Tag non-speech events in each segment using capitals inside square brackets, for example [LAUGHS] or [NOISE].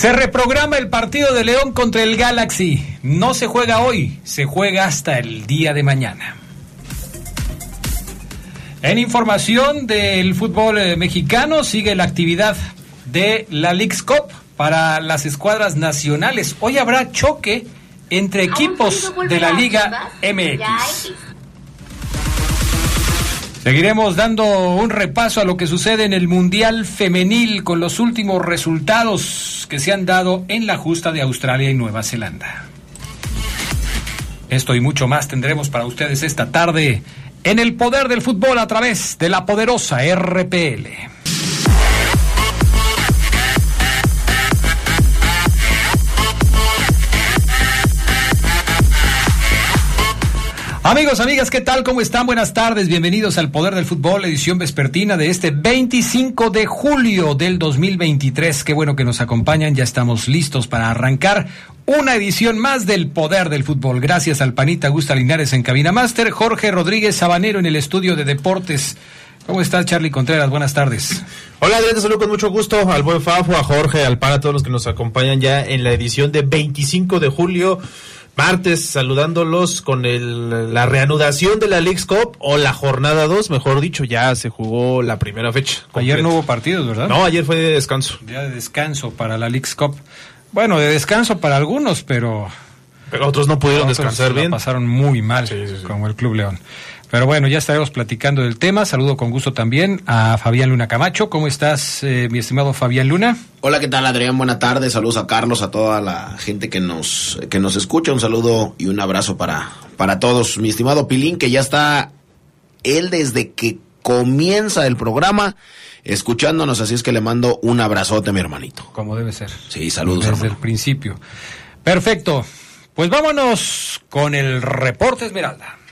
Se reprograma el partido de León contra el Galaxy. No se juega hoy, se juega hasta el día de mañana. En información del fútbol eh, mexicano sigue la actividad de la League's Cup para las escuadras nacionales. Hoy habrá choque entre equipos de la Liga MX. Seguiremos dando un repaso a lo que sucede en el Mundial Femenil con los últimos resultados que se han dado en la justa de Australia y Nueva Zelanda. Esto y mucho más tendremos para ustedes esta tarde en el poder del fútbol a través de la poderosa RPL. Amigos, amigas, ¿qué tal? ¿Cómo están? Buenas tardes. Bienvenidos al Poder del Fútbol, edición vespertina de este 25 de julio del 2023. Qué bueno que nos acompañan. Ya estamos listos para arrancar una edición más del Poder del Fútbol. Gracias al panita Gusta Linares en Cabina Master, Jorge Rodríguez Sabanero en el estudio de deportes. ¿Cómo estás, Charlie Contreras? Buenas tardes. Hola, Adrián, te saludo con mucho gusto al buen Fafo, a Jorge, al pan, a todos los que nos acompañan ya en la edición de 25 de julio martes saludándolos con el, la reanudación de la League's Cup o la jornada 2, mejor dicho, ya se jugó la primera fecha. Ayer no hubo partidos, ¿verdad? No, ayer fue de descanso. Día de descanso para la League's Cup. Bueno, de descanso para algunos, pero... Pero otros no pudieron descansar bien. Pasaron muy mal, sí, sí, sí. como el Club León. Pero bueno, ya estaremos platicando del tema. Saludo con gusto también a Fabián Luna Camacho. ¿Cómo estás, eh, mi estimado Fabián Luna? Hola, ¿qué tal, Adrián? Buena tarde. Saludos a Carlos, a toda la gente que nos, que nos escucha. Un saludo y un abrazo para, para todos. Mi estimado Pilín, que ya está él desde que comienza el programa escuchándonos. Así es que le mando un abrazote, mi hermanito. Como debe ser. Sí, saludos. Desde hermano. el principio. Perfecto. Pues vámonos con el reporte Esmeralda.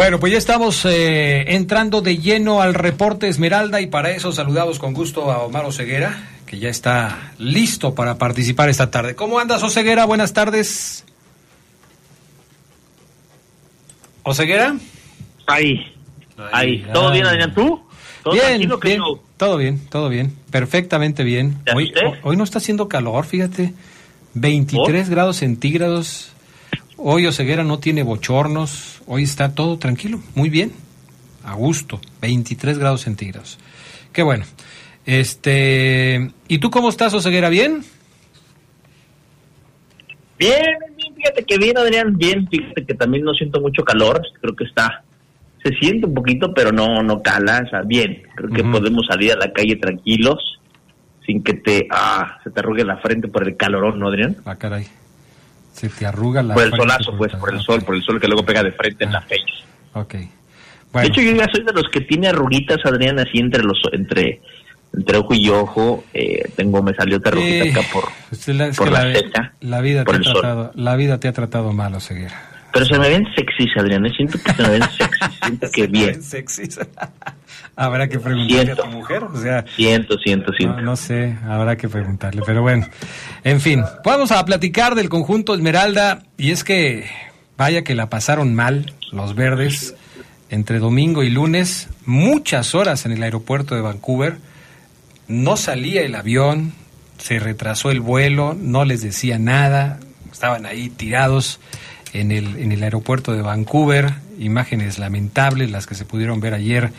Bueno, pues ya estamos eh, entrando de lleno al reporte Esmeralda y para eso saludamos con gusto a Omar Oseguera, que ya está listo para participar esta tarde. ¿Cómo andas, Oseguera? Buenas tardes. ¿Oseguera? Ahí, ahí. ¿Todo ay. bien, Adrián? ¿Tú? ¿Todo bien, bien, yo? todo bien, todo bien, perfectamente bien. ¿Te Hoy, hoy no está haciendo calor, fíjate, 23 ¿Por? grados centígrados. Hoy Oseguera no tiene bochornos, hoy está todo tranquilo, muy bien, a gusto, 23 grados centígrados. Qué bueno. Este, ¿y tú cómo estás, Oseguera? ¿Bien? Bien, bien, fíjate que bien, Adrián, bien. Fíjate que también no siento mucho calor, creo que está, se siente un poquito, pero no, no cala, o sea, bien. Creo que podemos salir a la calle tranquilos, sin que te, ah, se te arrugue la frente por el calorón, ¿no, Adrián? Ah, caray. Se te arruga la por el solazo, pues, por el sol, por el sol que luego pega de frente en Ah. la face. Ok. De hecho, yo ya soy de los que tiene arruguitas, Adrián, así entre los, entre, entre ojo y ojo. Eh, tengo, me salió otra eh, acá por, la, por la la, vida te ha el sol. tratado, la vida te ha tratado mal, Oseguera. Pero se me ven sexys, Adrián. Siento que se me ven [LAUGHS] sexys. Siento que bien. Sexys. [LAUGHS] Habrá que preguntarle Siento. a tu mujer, o sea, Siento, siento, siento. No, no sé, habrá que preguntarle, pero bueno. En fin, vamos a platicar del conjunto Esmeralda y es que vaya que la pasaron mal los verdes entre domingo y lunes, muchas horas en el aeropuerto de Vancouver. No salía el avión, se retrasó el vuelo, no les decía nada, estaban ahí tirados en el, en el aeropuerto de Vancouver, imágenes lamentables las que se pudieron ver ayer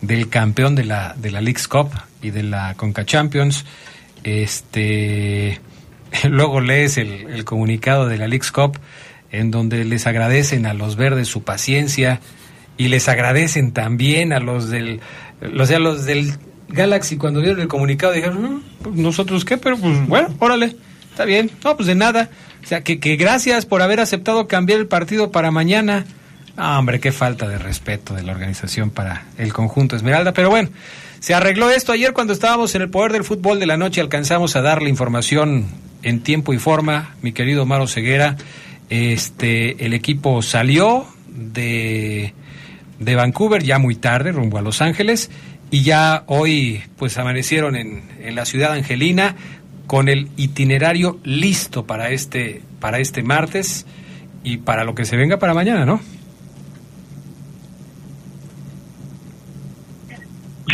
del campeón de la, de la League's Cup y de la Conca Champions. Este, [LAUGHS] luego lees el, comunicado de la League's Cup en donde les agradecen a los verdes su paciencia y les agradecen también a los del, o sea, los del Galaxy cuando vieron el comunicado dijeron, "Mm, pues, nosotros qué, pero pues bueno, órale, está bien, no, pues de nada. O sea, que, que gracias por haber aceptado cambiar el partido para mañana. Ah, hombre, qué falta de respeto de la organización para el conjunto Esmeralda, pero bueno, se arregló esto ayer cuando estábamos en el poder del fútbol de la noche, alcanzamos a dar la información en tiempo y forma, mi querido Maro Ceguera, este, el equipo salió de, de Vancouver ya muy tarde, rumbo a Los Ángeles, y ya hoy pues amanecieron en, en la ciudad angelina con el itinerario listo para este, para este martes y para lo que se venga para mañana, ¿no?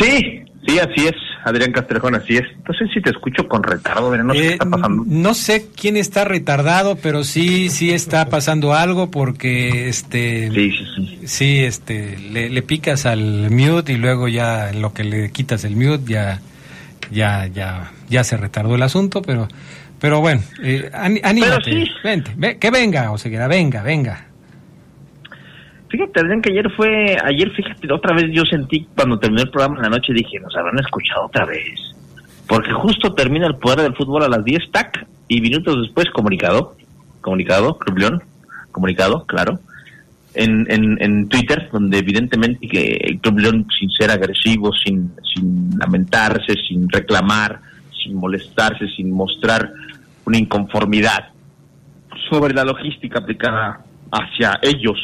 Sí, sí, así es, Adrián Castrejón, así es. No sé si te escucho con retardo, no sé qué Eh, está pasando. no sé quién está retardado, pero sí, sí está pasando algo porque este Sí, sí, sí. sí, este le, le picas al mute y luego ya en lo que le quitas el mute ya ya ya ya se retardó el asunto, pero pero bueno, eh, anímate, sí. vente, ve- que venga, Oseguera, venga, venga. Fíjate, Adrián, que ayer fue, ayer fíjate, otra vez yo sentí cuando terminó el programa en la noche, dije, nos habrán escuchado otra vez. Porque justo termina el poder del fútbol a las 10, tac, y minutos después comunicado, comunicado, Club León, comunicado, claro, en, en, en Twitter, donde evidentemente que el Club León, sin ser agresivo, sin, sin lamentarse, sin reclamar, sin molestarse, sin mostrar una inconformidad sobre la logística aplicada hacia ellos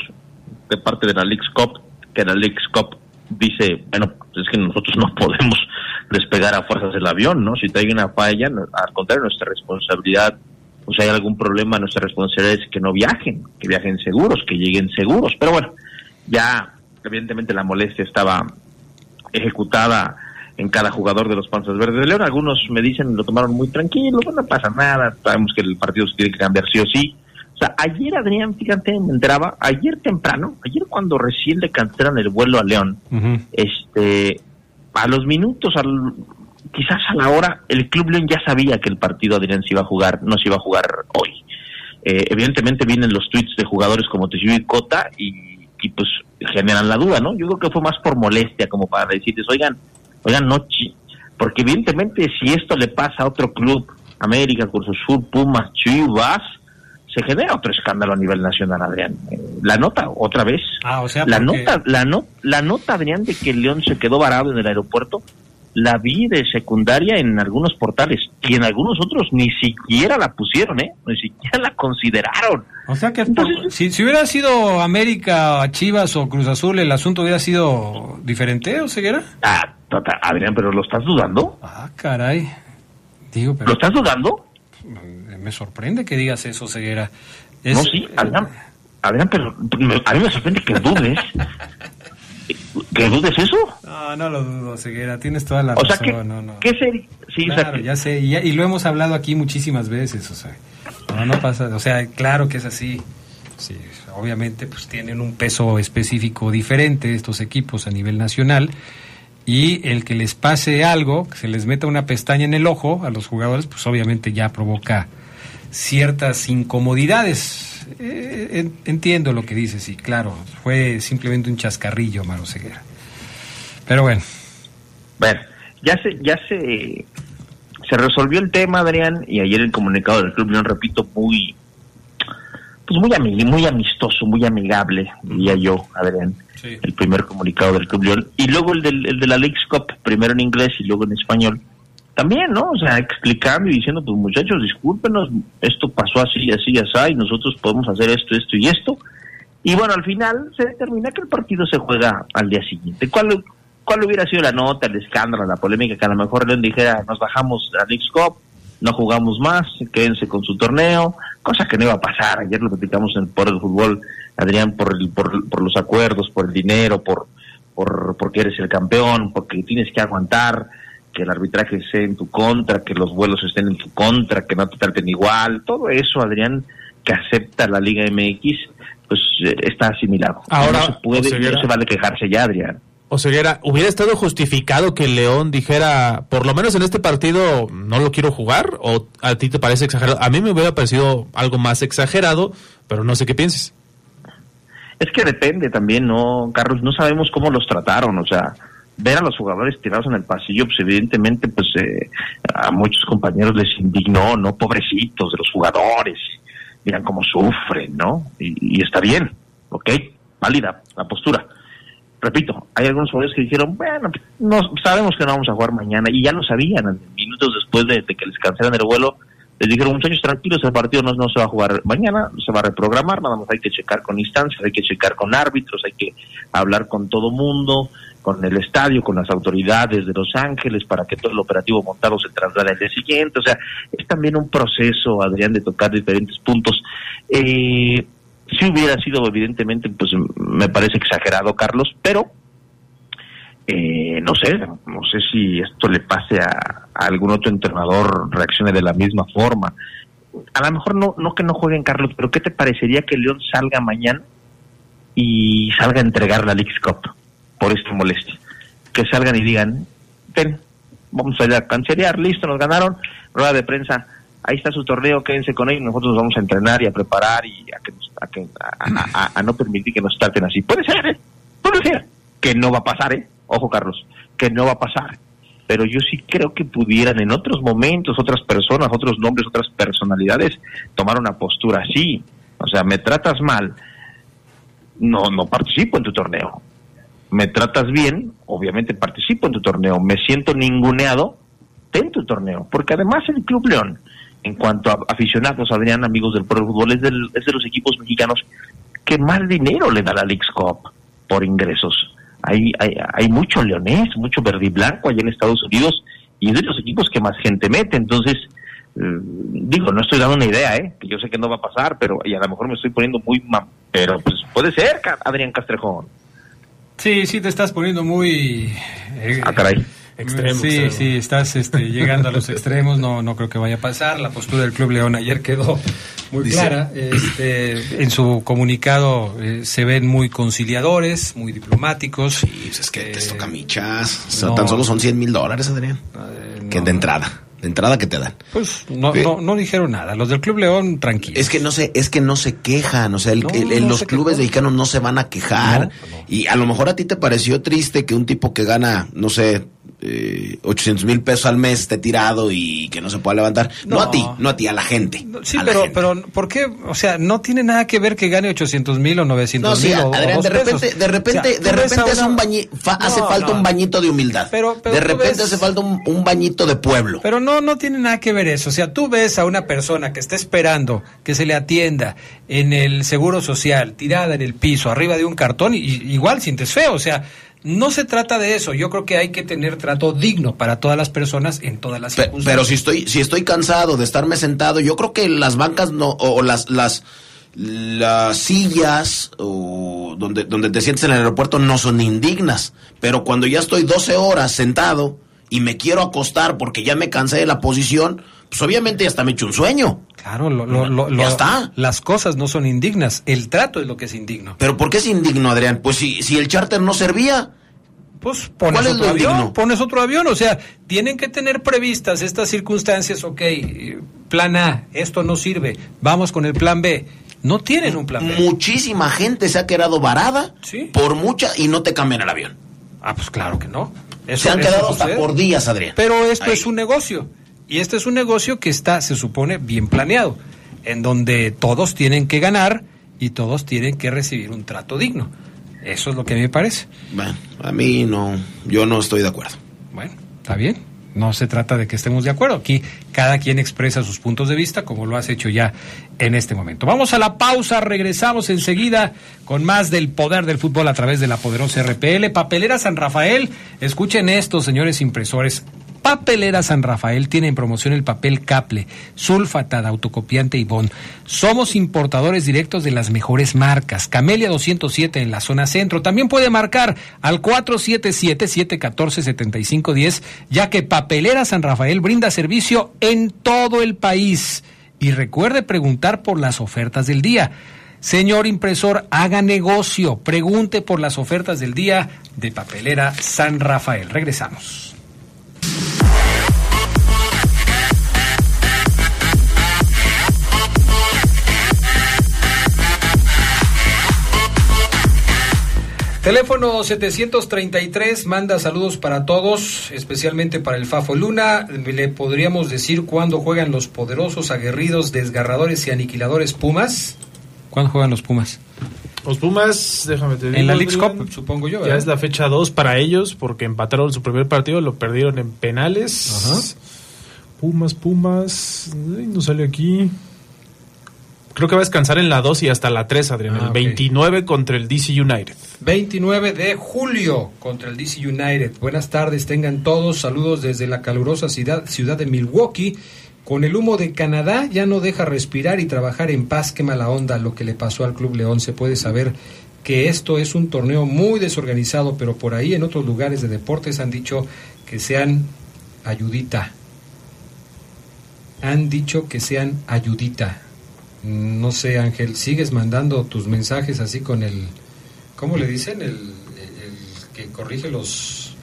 de parte de la Leagues Cup, que la Leagues Cup dice, bueno, es que nosotros no podemos despegar a fuerzas del avión, ¿no? Si hay una falla, al contrario, nuestra responsabilidad, o si hay algún problema, nuestra responsabilidad es que no viajen, que viajen seguros, que lleguen seguros. Pero bueno, ya evidentemente la molestia estaba ejecutada en cada jugador de los Panzas Verdes de León. Algunos me dicen lo tomaron muy tranquilo, pues no pasa nada, sabemos que el partido se tiene que cambiar sí o sí. O sea, ayer Adrián, fíjate, me enteraba, ayer temprano, ayer cuando recién le cancelan el vuelo a León, Ujú. este, a los minutos, al, quizás a la hora, el Club León ya sabía que el partido Adrián se iba a jugar, no se iba a jugar hoy. Eh, evidentemente vienen los tweets de jugadores como Teshuyo y Cota y, y pues generan la duda, ¿no? Yo creo que fue más por molestia, como para decirles, oigan, oigan, no, chi-", porque evidentemente si esto le pasa a otro club, América, Cruz Azul, Pumas, Chivas, se genera otro escándalo a nivel nacional, Adrián. Eh, la nota, otra vez, Ah, o sea, la porque- nota, la, no, la nota, Adrián, de que el León se quedó varado en el aeropuerto, la vi de secundaria en algunos portales y en algunos otros ni siquiera la pusieron, ¿eh? Ni siquiera la consideraron. O sea que Entonces- si, si hubiera sido América, Chivas o Cruz Azul, el asunto hubiera sido diferente, ¿o Ceguera? Ah, tata, Adrián, pero ¿lo estás dudando? Ah, caray. Digo, ¿Lo pero estás dudando? me sorprende que digas eso, Ceguera. Es- no, sí, Adrián. Adrián, pero a mí me sorprende que dudes. [LAUGHS] ¿Que dudes eso? No, no lo dudo, Ceguera. Tienes toda la O sea, razón. que, no, no. ¿qué sería? Sí, o sea, Claro, ya sé, y, y lo hemos hablado aquí muchísimas veces, o sea, no, no pasa, o sea, claro que es así. Sí, obviamente, pues tienen un peso específico diferente estos equipos a nivel nacional y el que les pase algo, que se les meta una pestaña en el ojo a los jugadores, pues obviamente ya provoca ciertas incomodidades. Eh, en- entiendo lo que dices y claro, fue simplemente un chascarrillo, Maro Ceguera. Pero bueno, Bueno, ya se, ya se, se resolvió el tema, Adrián, y ayer el comunicado del Club León, repito, muy, pues muy, ami- muy amistoso, muy amigable, diría yo, Adrián, Sí. el primer comunicado del Club León, y luego el, del, el de la Leagues Cup, primero en inglés y luego en español, también, ¿no? O sea, explicando y diciendo, pues muchachos, discúlpenos, esto pasó así, así, así, y nosotros podemos hacer esto, esto y esto, y bueno, al final se determina que el partido se juega al día siguiente. ¿Cuál, cuál hubiera sido la nota, el escándalo, la polémica? Que a lo mejor León dijera, nos bajamos a Leagues Cup, no jugamos más, quédense con su torneo, cosa que no iba a pasar. Ayer lo platicamos en, el fútbol, Adrián, por, el, por, por los acuerdos, por el dinero, por, por porque eres el campeón, porque tienes que aguantar que el arbitraje esté en tu contra, que los vuelos estén en tu contra, que no te traten igual, todo eso, Adrián, que acepta la Liga MX, pues eh, está asimilado. Ahora, no se puede, Oseguera- no se vale quejarse ya, Adrián. Oseguera, ¿hubiera estado justificado que León dijera, por lo menos en este partido no lo quiero jugar? ¿O a ti te parece exagerado? A mí me hubiera parecido algo más exagerado, pero no sé qué pienses. Es que depende también, ¿no, Carlos? No sabemos cómo los trataron, o sea, ver a los jugadores tirados en el pasillo, pues evidentemente, pues eh, a muchos compañeros les indignó, ¿no? Pobrecitos de los jugadores, miran cómo sufren, ¿no? Y, está bien, ¿ok? Válida la postura. Repito, hay algunos jugadores que dijeron, bueno, no, sabemos que no vamos a jugar mañana, y ya lo sabían, minutos después de, de que les cancelan el vuelo, les dijeron, muchachos, tranquilos, el partido no, no se va a jugar mañana, se va a reprogramar, nada más hay que checar con instancias, hay que checar con árbitros, hay que hablar con todo mundo, con el estadio, con las autoridades de Los Ángeles, para que todo el operativo montado se traslade al día siguiente. O sea, es también un proceso, Adrián, de tocar diferentes puntos. Eh, si hubiera sido, evidentemente, pues me parece exagerado, Carlos, pero eh, no sé, no sé si esto le pase a, algún otro entrenador, reaccione de la misma forma. A lo mejor no, no que no jueguen, Carlos, pero ¿qué te parecería que León salga mañana y salga a entregar la League's Cup por esta molestia? Que salgan y digan, ven, vamos a ir a cancerear, listo, nos ganaron, rueda de prensa, ahí está su torneo, quédense con él, nosotros vamos a entrenar y a preparar y a, que nos- a, que- a no permitir que nos traten así. Puede ser, ¿eh? puede ser, que no va a pasar, ¿eh? Ojo, Carlos, que no va a pasar. Pero yo sí creo que pudieran en otros momentos, otras personas, otros nombres, otras personalidades, tomar una postura así. O sea, me tratas mal, no, no participo en tu torneo. Me tratas bien, obviamente participo en tu torneo. Me siento ninguneado, ten tu torneo. Porque además el Club León, en cuanto a aficionados, Adrián, amigos del Pro Fútbol, es, es de los equipos mexicanos que más dinero le da la League's Cup por ingresos. Hay, hay, hay mucho leonés, mucho verde blanco allá en Estados Unidos y es de los equipos que más gente mete. Entonces, eh, digo, no estoy dando una idea, ¿eh? que yo sé que no va a pasar, pero y a lo mejor me estoy poniendo muy... ma- pero pues puede ser, Adrián Castrejón. Sí, sí, te estás poniendo muy... eh, Ah, caray. Extremo, sí, extremo. sí, estás este, llegando a los extremos, no, no creo que vaya a pasar. La postura del Club León ayer quedó muy Dice- clara. Este, en su comunicado eh, se ven muy conciliadores, muy diplomáticos. Y pues es que te Eh, toca michas. O sea, no. tan solo son 100 mil dólares, Adrián. eh, Que no, de entrada. De entrada que te dan. Pues no, no, no dijeron nada. Los del Club León, tranquilos. Es que no se, es que no se quejan, o sea, el- No, el- el- no los se clubes quejó. mexicanos no se van a quejar. Y a lo mejor a ti te pareció triste que un tipo que gana, no sé, eh, 800 mil pesos al mes esté tirado y que no se pueda levantar. No, No. a ti, no a ti, a la gente. No, Sí, pero, gente. pero, ¿por qué? O sea, no tiene nada que ver que gane 800 mil o 900 No, mil. sí, o- o Adrián, dos de repente, pesos. de repente, O sea, de repente hace una- un bañi- fa- hace No, falta un bañito de humildad. Pero- pero de repente ves- hace falta un, un bañito de pueblo. Pero no, no tiene nada que ver eso. O sea, tú ves a una persona que está esperando que se le atienda en el seguro social, tirada en el piso, arriba de un cartón, y igual sientes feo. O sea, no se trata de eso. Yo creo que hay que tener trato digno para todas las personas en todas las Pe- circunstancias. pero si estoy, si estoy cansado de estarme sentado, yo creo que las bancas no, o, las, las, las sillas o donde, donde te sientes en el aeropuerto no son indignas. Pero cuando ya estoy 12 horas sentado y me quiero acostar porque ya me cansé de la posición, pues obviamente ya hasta me echo un sueño. Claro, lo, lo- lo- Ya está. las cosas no son indignas. El trato es lo que es indigno. Pero ¿por qué es indigno, Adrián? Pues si, si el charter no servía, Pues pones ¿Cuál es otro avión, pones otro avión, o sea, tienen que tener previstas estas circunstancias, ok, eh, plan A, esto no sirve, vamos con el plan B. No tienen un plan B. muchísima gente se ha quedado varada Sí. por mucha y no te cambian el avión. Ah, pues claro que no. Eso- se han quedado hasta por días, Adrián. Pero esto Ahí. es un negocio. Y este es un negocio que está, se supone, bien planeado, en donde todos tienen que ganar y todos tienen que recibir un trato digno. Eso es lo que me parece. Bueno, a mí no, yo no estoy de acuerdo. Bueno, está bien. No se trata de que estemos de acuerdo. Aquí cada quien expresa sus puntos de vista, como lo has hecho ya en este momento. Vamos a la pausa, regresamos enseguida con más del poder del fútbol a través de la poderosa RPL. Papelera San Rafael, escuchen esto, señores impresores. Papelera San Rafael tiene en promoción el papel Caple, sulfatada, autocopiante y bond. Somos importadores directos de las mejores marcas. Camelia 207 en la zona centro. También puede marcar al 477-714-7510, ya que Papelera San Rafael brinda servicio en todo el país. Y recuerde preguntar por las ofertas del día. Señor impresor, haga negocio. Pregunte por las ofertas del día de Papelera San Rafael. Regresamos. Teléfono 733 manda saludos para todos, especialmente para el Fafo Luna. ¿Le podríamos decir cuándo juegan los poderosos, aguerridos, desgarradores y aniquiladores Pumas? ¿Cuándo juegan los Pumas? Los Pumas, déjame te digo. En la League Cup, supongo yo. Ya es la fecha 2 para ellos porque empataron su primer partido, lo perdieron en penales. Ajá. Pumas, Pumas. ay, no sale aquí. Creo que va a descansar en la 2 y hasta la 3, Adrián. Ah, el ok. 29 contra el DC United. 29 de julio contra el DC United. Buenas tardes, tengan todos. Saludos desde la calurosa ciudad, ciudad de Milwaukee. Con el humo de Canadá ya no deja respirar y trabajar en paz. Qué mala onda lo que le pasó al Club León. Se puede saber que esto es un torneo muy desorganizado, pero por ahí en otros lugares de deportes han dicho que sean ayudita. Han dicho que sean ayudita. No sé, Ángel, sigues mandando tus mensajes así con el, ¿cómo le dicen? El, el- el que corrige los,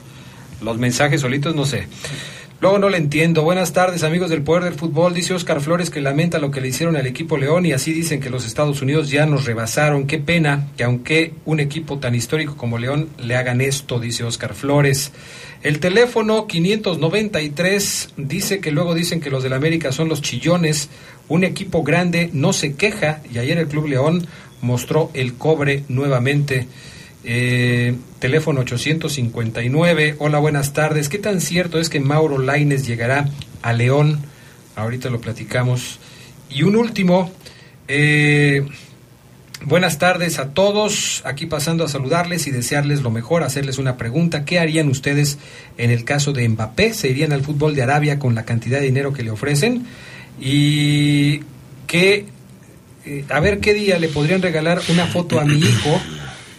los mensajes solitos, no sé. Luego no le entiendo. Buenas tardes, amigos del Poder del Fútbol. Dice Oscar Flores que lamenta lo que le hicieron al equipo León y así dicen que los Estados Unidos ya nos rebasaron. Qué pena que aunque un equipo tan histórico como León le hagan esto, dice Oscar Flores. El teléfono 593 dice que luego dicen que los del América son los chillones. Un equipo grande no se queja y ayer el Club León mostró el cobre nuevamente. Eh, teléfono 859. Hola, buenas tardes. ¿Qué tan cierto es que Mauro Laines llegará a León? Ahorita lo platicamos. Y un último. eh, buenas tardes a todos. Aquí pasando a saludarles y desearles lo mejor, hacerles una pregunta. ¿Qué harían ustedes en el caso de Mbappé? ¿Se irían al fútbol de Arabia con la cantidad de dinero que le ofrecen? Y qué eh, a ver qué día le podrían regalar una foto a mi hijo.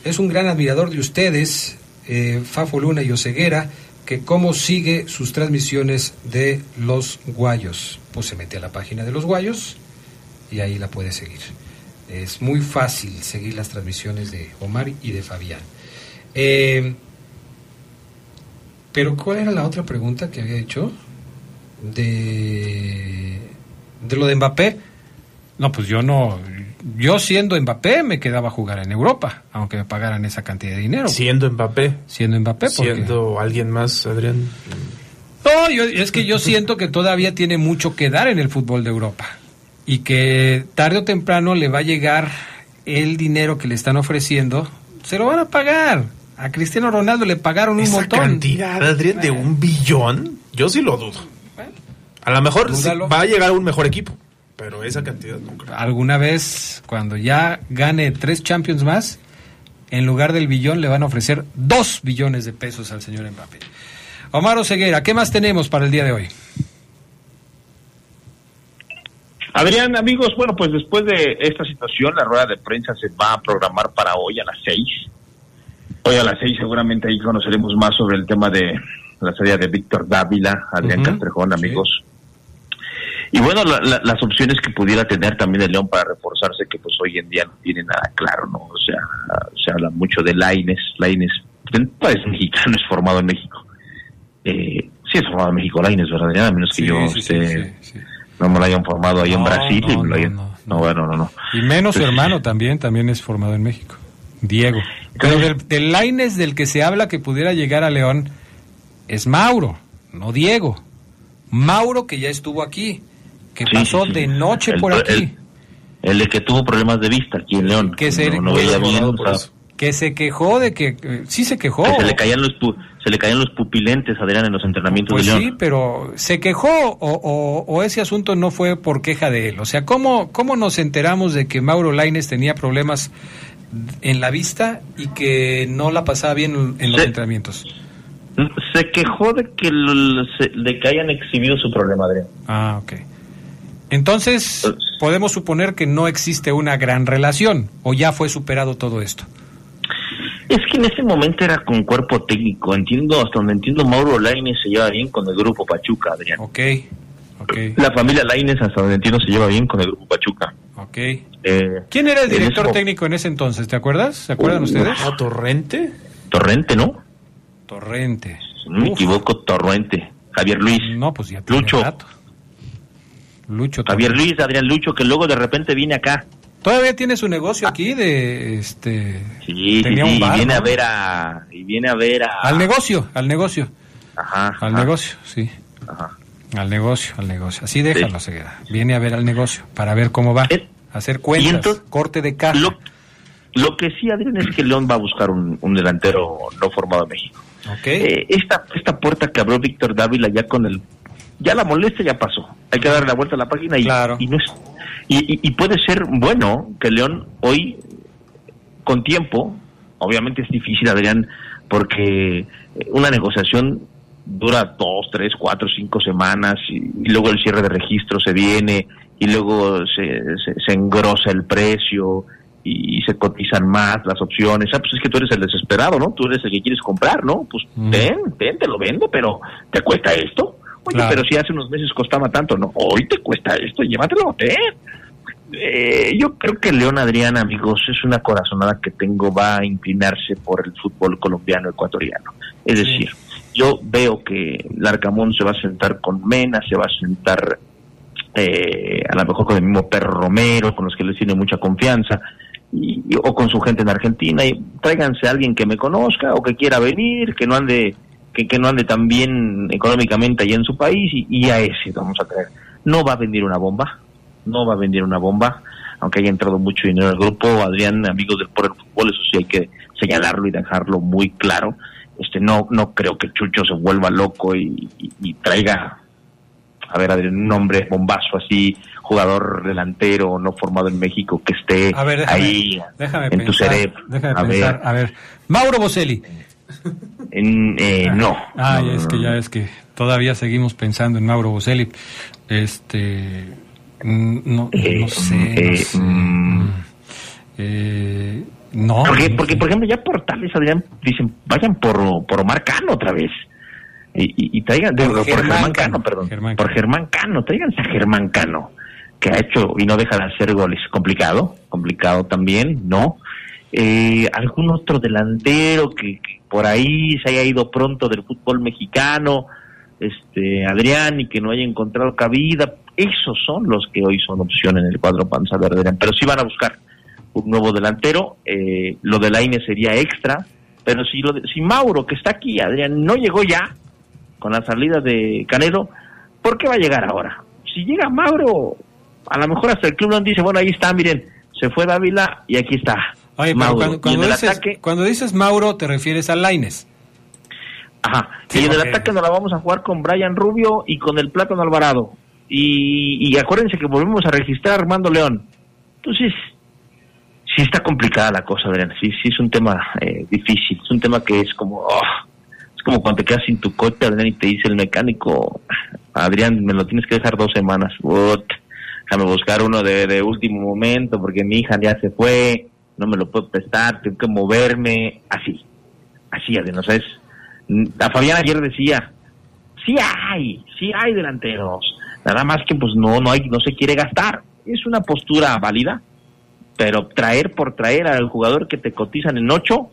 Es un gran admirador de ustedes, eh, Fafo Luna y Oceguera, que cómo sigue sus transmisiones de los Guayos. Pues se mete a la página de los Guayos y ahí la puede seguir. Es muy fácil seguir las transmisiones de Omar y de Fabián. Eh, pero ¿cuál era la otra pregunta que había hecho? De, de lo de Mbappé. No, pues yo no. Yo siendo Mbappé me quedaba a jugar en Europa, aunque me pagaran esa cantidad de dinero. Siendo Mbappé. Siendo Mbappé, porque... Siendo alguien más, Adrián. No, yo- es que yo siento que todavía tiene mucho que dar en el fútbol de Europa y que tarde o temprano le va a llegar el dinero que le están ofreciendo, se lo van a pagar. A Cristiano Ronaldo le pagaron un Esa montón. cantidad, Adrián, de un billón, yo sí lo dudo. A lo mejor sí va a llegar a un mejor equipo, pero esa cantidad no creo. Alguna vez, cuando ya gane tres Champions más, en lugar del billón le van a ofrecer dos billones de pesos al señor Mbappé. Omar Ceguera, ¿qué más tenemos para el día de hoy? Adrián, amigos, bueno, pues después de esta situación, la rueda de prensa se va a programar para hoy a las seis. Hoy a las seis seguramente ahí conoceremos más sobre el tema de la salida de Víctor Dávila, Adrián Castrejón, sí. Y bueno, la- la- las opciones que pudiera tener también el León para reforzarse, que pues hoy en día no tiene nada claro, ¿no? O sea, se habla mucho de Laines, Laines, es mexicano, [LAUGHS] es formado en México. Eh, sí es formado en México Laines, ¿verdad? A menos que yo no me lo hayan formado ahí en No, Brasil y no, me lo hayan- no, no, bueno, no, no. Y menos su Pues, hermano también, también es formado en México. Diego. Pero del, del Lainez del que se habla que pudiera llegar a León es Mauro, no Diego. Mauro que ya estuvo aquí, que Sí, pasó sí, sí. de noche El- por aquí, el- El de que tuvo problemas de vista aquí en León. Que se- no, no veía bien, o sea, que se quejó de que eh, sí se quejó. que se le caían los se le caían los pupilentes Adrián en los entrenamientos Pues de León. sí, pero se quejó o, o- o ese asunto no fue por queja de él. O sea, ¿cómo, cómo nos enteramos de que Mauro Laines tenía problemas en la vista y que no la pasaba bien en los entrenamientos? Se quejó de que de que hayan exhibido su problema, Adrián. Ah, ok. Entonces, podemos suponer que no existe una gran relación o ya fue superado todo esto. Es que en ese momento era con cuerpo técnico. Entiendo, hasta donde entiendo, Mauro Lainez se lleva bien con el grupo Pachuca, Adrián. Ok, La familia Lainez, hasta donde entiendo, se lleva bien con el grupo Pachuca. Ok. Eh, ¿Quién era el en director ese técnico en ese entonces? ¿Te acuerdas? ¿Se acuerdan Uh, ustedes? ¿Ah, Torrente? Torrente, ¿no? Torrente. Si no me Uf, equivoco, Torrente. Javier Luis. No, pues ya tiene Lucho. rato. Lucho Javier. Luis, Adrián Lucho, que luego de repente viene acá. Todavía tiene su negocio aquí de este. Sí, sí, tenía un sí, bar, y viene ¿no? a ver a... Y viene a ver a... Al negocio, al negocio. Ajá. Al ajá, negocio, sí. ajá. Al negocio, al negocio. Así déjalo, Ceguera. Viene a ver al negocio para ver cómo va. Eh, Hacer y cuentas, entonces- corte de caja. Lo, lo que sí, Adrián, es que León va a buscar un, un delantero no formado en México. Ok. Eh, esta, esta puerta que abrió Víctor Dávila ya con el... Ya la molestia ya pasó. Hay que darle la vuelta a la página y, Claro. y no es... Y, y- puede ser bueno que León hoy, con tiempo, obviamente es difícil, Adrián, porque eh, una negociación dura dos, tres, cuatro, cinco semanas y, y luego el cierre de registro se viene y luego se, se, se engrosa el precio y, se cotizan más las opciones. Ah, pues es que tú eres el desesperado, ¿no? Tú eres el que quieres comprar, ¿no? Pues Mm. ven, ven, te lo vendo, pero ¿te cuesta esto? Oye, Claro. pero si hace unos meses costaba tanto, ¿no? Hoy te cuesta esto, llévatelo, ven. Eh, yo creo que León Adrián, amigos, es una corazonada que tengo, va a inclinarse por el fútbol colombiano ecuatoriano. Es decir, yo veo que Larcamón se va a sentar con Mena, se va a sentar eh, a lo mejor con el mismo Perro Romero, con los que les tiene mucha confianza, y, y- o con su gente en Argentina, y tráiganse a alguien que me conozca o que quiera venir, que no ande que, que no ande tan bien económicamente allá en su país, y, y a ese vamos a traer. No va a venir una bomba, no va a vender una bomba, aunque haya entrado mucho dinero al grupo. Adrián, amigos del Poder Fútbol, eso sí hay que señalarlo y dejarlo muy claro. Este, no, no creo que Chucho se vuelva loco y, y- y traiga, a ver, Adrián, un nombre bombazo así, jugador delantero no formado en México que esté A ver, déjame, ahí déjame en tu cerebro. Déjame a pensar. ver, A ver, Mauro Boselli. Eh, no. Ah, No, ya es que ya es que todavía seguimos pensando en Mauro Boselli. Este. mm, No, Eh, no sé. no eh, sé. mm. Eh, no. Porque, no porque sé. por ejemplo, ya Portales, Adrián, dicen, vayan por, por Omar Cano otra vez. Y, y, y traigan, Por Germán Cano, Cano, perdón. Germán por. Germán Cano, tráiganse a Germán Cano, que ha hecho y no deja de hacer goles. Complicado, complicado también, ¿no? Eh, algún otro delantero que, por ahí se haya ido pronto del fútbol mexicano, este Adrián, y que no haya encontrado cabida. Esos son los que hoy son opción en el cuadro Panza Verde. Pero sí van a buscar un nuevo delantero. Eh, lo de Laine sería extra, pero si, lo de- si Mauro, que está aquí, Adrián, no llegó ya con la salida de Canelo, ¿por qué va a llegar ahora? Si llega Mauro, a lo mejor hasta el club no dice, bueno, ahí está, miren, se fue Dávila y aquí está. Oye, pero Mauro. cuando, dices, ataque, cuando dices Mauro, te refieres a Laines. ajá, Sí, y en el ataque nos la vamos a jugar con Brian Rubio y con el Plátano Alvarado. Y, y acuérdense que volvemos a registrar a Armando León. Entonces, sí está complicada la cosa, Adrián. Sí, sí es un tema eh, difícil. Es un tema que es como, oh, es como cuando te quedas sin tu coche, Adrián, y te dice el mecánico, Adrián, me lo tienes que dejar dos semanas. Déjame buscar uno de, de último momento porque mi hija ya se fue, no me lo puedo prestar, tengo que moverme. Así, así, Adrián. O sea, es, a Fabián ayer decía, sí hay, sí hay delanteros. Nada más que pues no, no hay, no se quiere gastar. Es una postura válida, pero traer por traer al jugador que te cotizan en ocho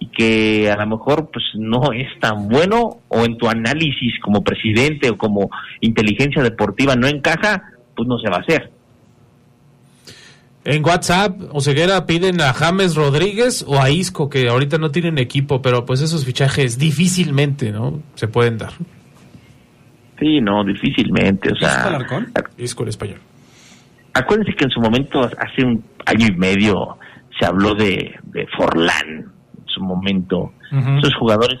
y que a lo mejor pues no es tan bueno o en tu análisis como presidente o como inteligencia deportiva no encaja, pues no se va a hacer. En WhatsApp, Oseguera piden a James Rodríguez o a Isco, que ahorita no tienen equipo, pero pues esos fichajes difícilmente, ¿no? Se pueden dar. Sí, no, difícilmente, o ¿Isco sea, Alarcón? Isco el español. acuérdense que en su momento, hace un año y medio, se habló de, de Forlán, en su momento. Esos jugadores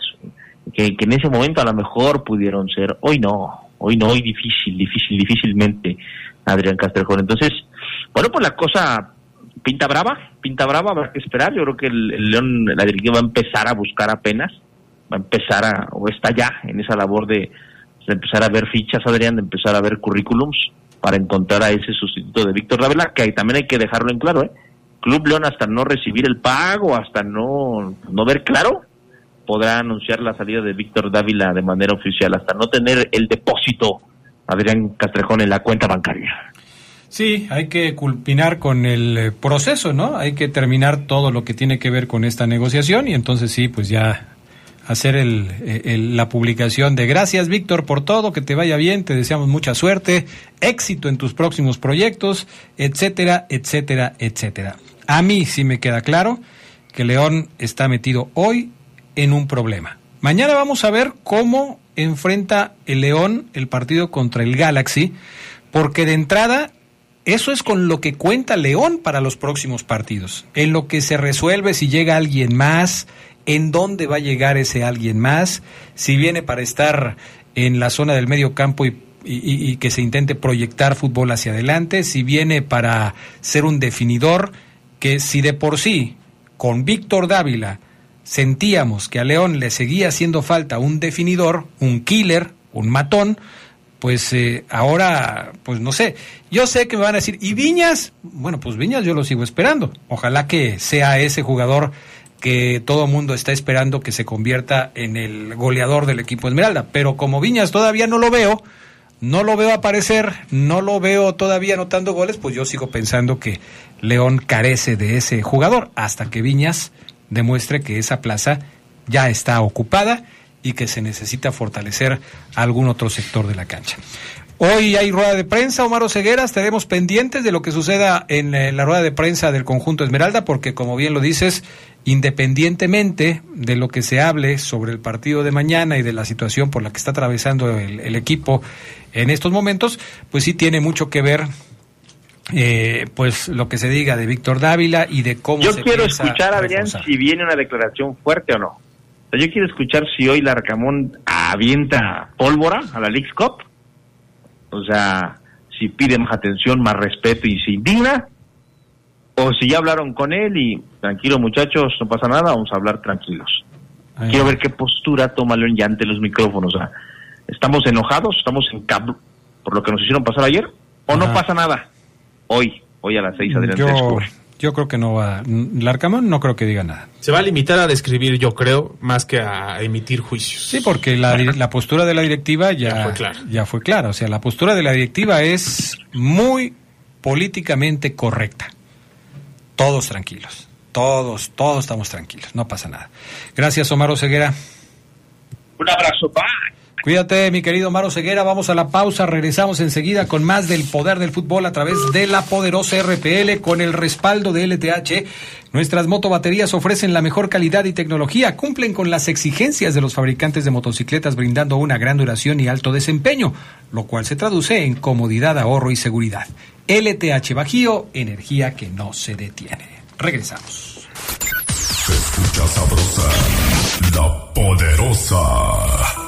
que, que en ese momento a lo mejor pudieron ser, hoy no, hoy no, hoy difícil, difícil, difícilmente Adrián Castrejón. Entonces, bueno, pues la cosa pinta brava, pinta brava, habrá que esperar. Yo creo que el, León, la directiva va a empezar a buscar apenas, va a empezar a, o está ya en esa labor de, empezar a ver fichas, Adrián, de empezar a ver currículums para encontrar a ese sustituto de Víctor Dávila, que también hay que dejarlo en claro, ¿eh? Club León hasta no recibir el pago, hasta no, no ver claro, podrá anunciar la salida de Víctor Dávila de manera oficial, hasta no tener el depósito Adrián Castrejón en la cuenta bancaria. Sí, hay que culminar con el eh, proceso, ¿no? Hay que terminar todo lo que tiene que ver con esta negociación y entonces sí, pues ya hacer eh, el, la publicación de gracias Víctor por todo, que te vaya bien, te deseamos mucha suerte, éxito en tus próximos proyectos, etcétera, etcétera, etcétera. A mí sí me queda claro que León está metido hoy en un problema. Mañana vamos a ver cómo enfrenta el León el partido contra el Galaxy, porque de entrada eso es con lo que cuenta León para los próximos partidos. En lo que se resuelve si llega alguien más, en dónde va a llegar ese alguien más, si viene para estar en la zona del medio campo y, y, y que se intente proyectar fútbol hacia adelante, si viene para ser un definidor, que si de por sí, con Víctor Dávila, sentíamos que a León le seguía haciendo falta un definidor, un killer, un matón, pues eh, ahora, pues no sé, yo sé que me van a decir, ¿y Viñas? Bueno, pues Viñas yo lo sigo esperando. Ojalá que sea ese jugador que todo mundo está esperando que se convierta en el goleador del equipo Esmeralda. Pero como Viñas todavía no lo veo, no lo veo aparecer, no lo veo todavía anotando goles, pues yo sigo pensando que León carece de ese jugador hasta que Viñas demuestre que esa plaza ya está ocupada y que se necesita fortalecer algún otro sector de la cancha. Hoy hay rueda de prensa, Omar Oseguera, estaremos pendientes de lo que suceda en la rueda de prensa del conjunto Esmeralda, porque como bien lo dices, independientemente de lo que se hable sobre el partido de mañana y de la situación por la que está atravesando el, el equipo en estos momentos, pues sí tiene mucho que ver eh, pues lo que se diga de Víctor Dávila y de cómo yo se quiero escuchar Adrián si viene una declaración fuerte o no sea, yo quiero escuchar si hoy la Arcamón avienta pólvora a la Leagues Cup. O sea si pide más atención más respeto y se indigna. O si ya hablaron con él y tranquilo muchachos no pasa nada vamos a hablar tranquilos. Ahí quiero ver qué postura toma León ya ante los micrófonos. O sea estamos enojados estamos en cab por lo que nos hicieron pasar ayer o no pasa nada hoy hoy a las seis Adrián te yo. Yo creo que no va, Larcamón no creo que diga nada. Se va a limitar a describir, yo creo, más que a emitir juicios. Sí, porque la, postura de la directiva ya, Ya fue clara. ya fue clara. O sea, la postura de la directiva es muy políticamente correcta. Todos tranquilos. Todos, todos estamos tranquilos. No pasa nada. Gracias, Omar Ceguera. un abrazo bye Cuídate, mi querido Maro Ceguera. Vamos a la pausa. Regresamos enseguida con más del poder del fútbol a través de la poderosa RPL con el respaldo de LTH. Nuestras motobaterías ofrecen la mejor calidad y tecnología, cumplen con las exigencias de los fabricantes de motocicletas, brindando una gran duración y alto desempeño, lo cual se traduce en comodidad, ahorro y seguridad. LTH Bajío, energía que no se detiene. Regresamos. Se escucha sabrosa, la poderosa.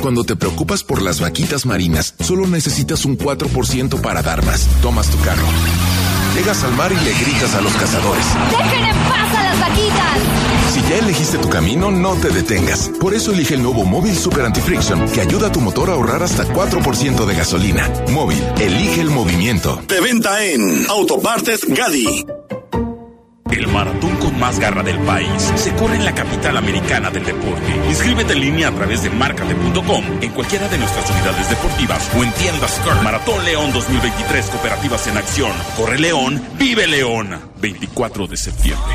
Cuando te preocupas por las vaquitas marinas, solo necesitas un 4% para dar más. Tomas tu carro. Llegas al mar y le gritas a los cazadores. ¡Dejen en paz a las vaquitas! Si ya elegiste tu camino, no te detengas. Por eso elige el nuevo Móvil Super Anti-Friction, que ayuda a tu motor a ahorrar hasta 4% de gasolina. Móvil, elige el movimiento. De venta en Autopartes Gadi. El maratón con más garra del país se corre en la capital americana del deporte. Inscríbete en línea a través de marcate.com en cualquiera de nuestras unidades deportivas o en tiendas Car. Maratón León 2023 Cooperativas en Acción. Corre León, vive León. 24 de septiembre.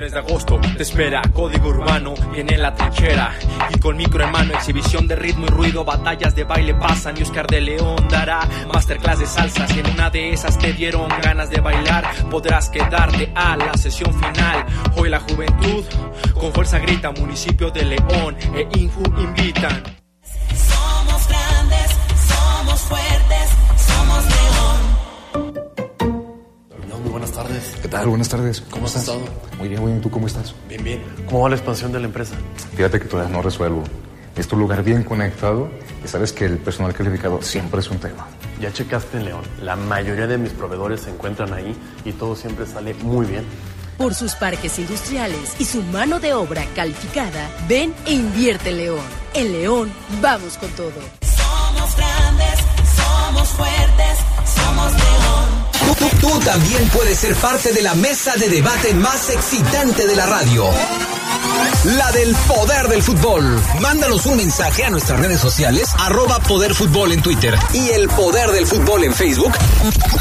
Mes de agosto te espera código urbano, viene la trinchera y con micro en mano, exhibición de ritmo y ruido, batallas de baile pasan y Oscar de León dará masterclass de salsa. Si en una de esas te dieron ganas de bailar, podrás quedarte a la sesión final. Hoy la juventud con fuerza grita, municipio de León e Inju invitan. Somos grandes, somos fuertes, tardes. ¿Qué tal? Buenas tardes. ¿Cómo has estado? Muy bien, muy bien. ¿Tú cómo estás? Bien, bien. ¿Cómo va la expansión de la empresa? Fíjate que todavía no resuelvo. Es tu lugar bien conectado y sabes que el personal calificado siempre es un tema. Ya checaste en León. La mayoría de mis proveedores se encuentran ahí y todo siempre sale muy bien. Por sus parques industriales y su mano de obra calificada, ven e invierte en León. En León, vamos con todo. Somos grandes, somos fuertes, somos León. Tú, también puedes ser parte de la mesa de debate más excitante de la radio. La del poder del fútbol. Mándanos un mensaje a nuestras redes sociales, arroba poder fútbol en Twitter y el poder del fútbol en Facebook.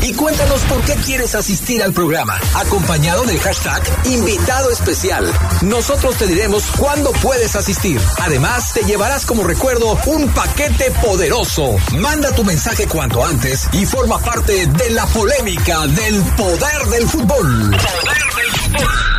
Y cuéntanos por qué quieres asistir al programa, acompañado del hashtag invitado especial. Nosotros te diremos cuándo puedes asistir. Además, te llevarás como recuerdo un paquete poderoso. Manda tu mensaje cuanto antes y forma parte de la polémica del poder del fútbol. Se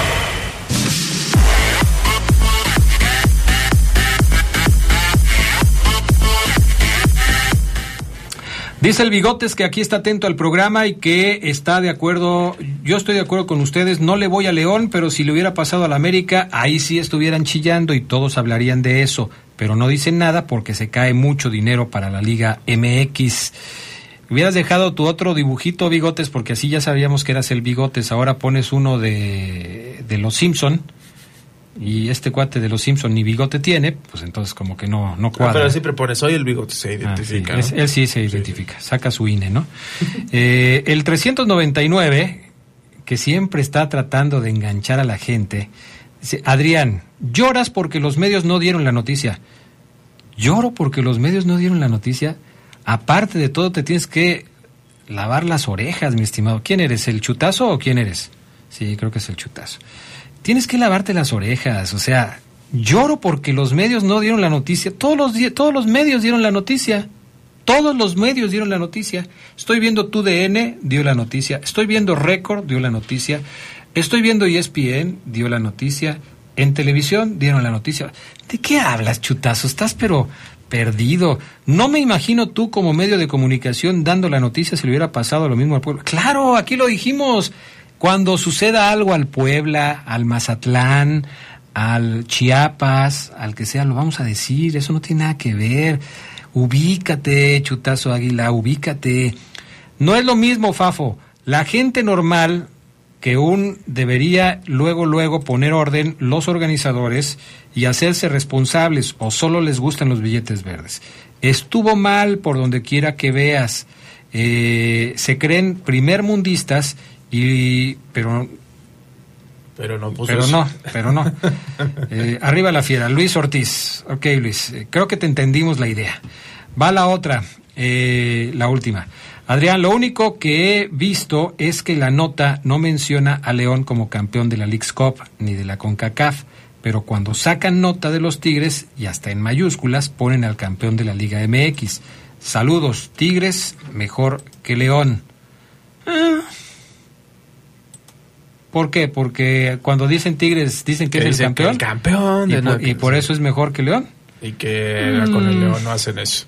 Dice el Bigotes que aquí está atento al programa y que está de acuerdo, yo estoy de acuerdo con ustedes, no le voy a León, pero si le hubiera pasado a la América, ahí sí estuvieran chillando y todos hablarían de eso, pero no dicen nada porque se cae mucho dinero para la Liga MX. Hubieras dejado tu otro dibujito, Bigotes, porque así ya sabíamos que eras el Bigotes, ahora pones uno de, de los Simpson y este cuate de los Simpson ni bigote tiene, pues entonces como que no, no Ah, cuadra. pero siempre pones, soy el bigote, se Ah, identifica. sí, ¿no? es- él sí se identifica, saca su INE, ¿no? [LAUGHS] Eh, el 399, que siempre está tratando de enganchar a la gente, dice, Adrián, lloras porque los medios no dieron la noticia. Lloro porque los medios no dieron la noticia. Aparte de todo, te tienes que lavar las orejas, mi estimado. ¿Quién eres? ¿El chutazo o quién eres? Sí, creo que es el chutazo. Tienes que lavarte las orejas, o sea, lloro porque los medios no dieron la noticia. Todos los, todos los medios dieron la noticia. Todos los medios dieron la noticia. Estoy viendo TUDN, dio la noticia. Estoy viendo Record, dio la noticia. Estoy viendo ESPN, dio la noticia. En televisión dieron la noticia. ¿De qué hablas, chutazo? Estás pero perdido. No me imagino tú como medio de comunicación dando la noticia si le hubiera pasado lo mismo al pueblo. Claro, aquí lo dijimos. Cuando suceda algo al Puebla, al Mazatlán, al Chiapas, al que sea, lo vamos a decir. Eso no tiene nada que ver. Ubícate, chutazo águila, ubícate. No es lo mismo, Fafo. La gente normal que un debería luego luego poner orden los organizadores y hacerse responsables o solo les gustan los billetes verdes. Estuvo mal por donde quiera que veas. Eh, se creen primer mundistas y pero Pero no puso pero eso. no, [LAUGHS] pero no. Eh, arriba la fiera, Luis Ortiz. Ok, Luis, eh, creo que te entendimos la idea. Va la otra, eh, la última. Adrián, lo único que he visto es que la nota no menciona a León como campeón de la League's Cup ni de la CONCACAF, pero cuando sacan nota de los Tigres y hasta en mayúsculas ponen al campeón de la Liga MX. Saludos, Tigres, mejor que León. Ah. ¿Por qué? Porque cuando dicen Tigres dicen que, Que es el campeón. el campeón por, y por eso es mejor que León. Y que con el Mm. León no hacen eso.